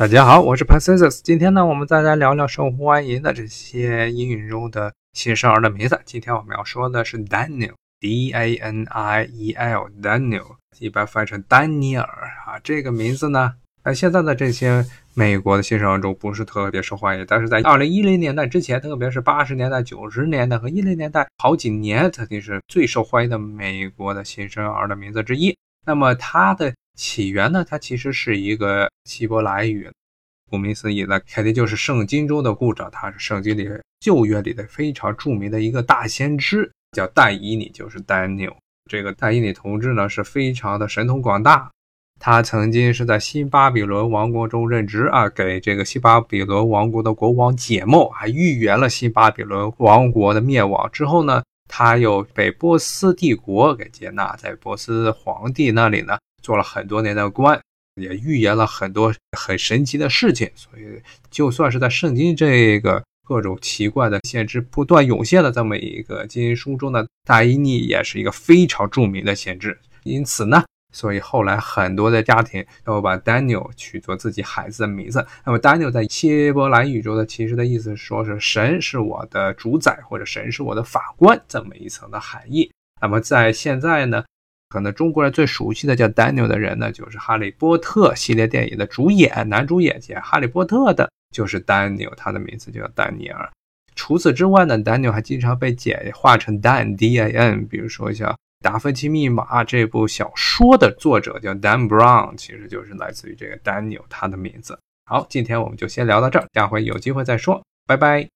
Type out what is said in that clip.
大家好，我是 p a c i s 今天呢，我们再来聊聊受欢迎的这些英语中的新生儿的名字。今天我们要说的是 Daniel，D-A-N-I-E-L，Daniel，一般翻译成丹尼尔啊。这个名字呢，在现在的这些美国的新生儿中不是特别受欢迎，但是在二零一零年代之前，特别是八十年代、九十年代和一零年代好几年，肯定是最受欢迎的美国的新生儿的名字之一。那么它的起源呢？它其实是一个希伯来语，顾名思义呢，肯定就是圣经中的故事。他是圣经里旧约里的非常著名的一个大先知，叫但以理，就是 Daniel。这个但以理同志呢，是非常的神通广大。他曾经是在新巴比伦王国中任职啊，给这个新巴比伦王国的国王解梦，还预言了新巴比伦王国的灭亡。之后呢，他又被波斯帝国给接纳，在波斯皇帝那里呢。做了很多年的官，也预言了很多很神奇的事情，所以就算是在圣经这个各种奇怪的先知不断涌现的这么一个经书中的大伊尼也是一个非常著名的先知。因此呢，所以后来很多的家庭都把 Daniel 取作自己孩子的名字。那么 Daniel 在希伯来语中的其实的意思说是神是我的主宰，或者神是我的法官这么一层的含义。那么在现在呢？可能中国人最熟悉的叫 Daniel 的人呢，就是《哈利波特》系列电影的主演男主演演《哈利波特》的，就是 Daniel，他的名字就叫丹尼尔。除此之外呢，Daniel 还经常被简化成 Dan，D-A-N。比如说像《达芬奇密码》这部小说的作者叫 Dan Brown，其实就是来自于这个 Daniel 他的名字。好，今天我们就先聊到这儿，下回有机会再说，拜拜。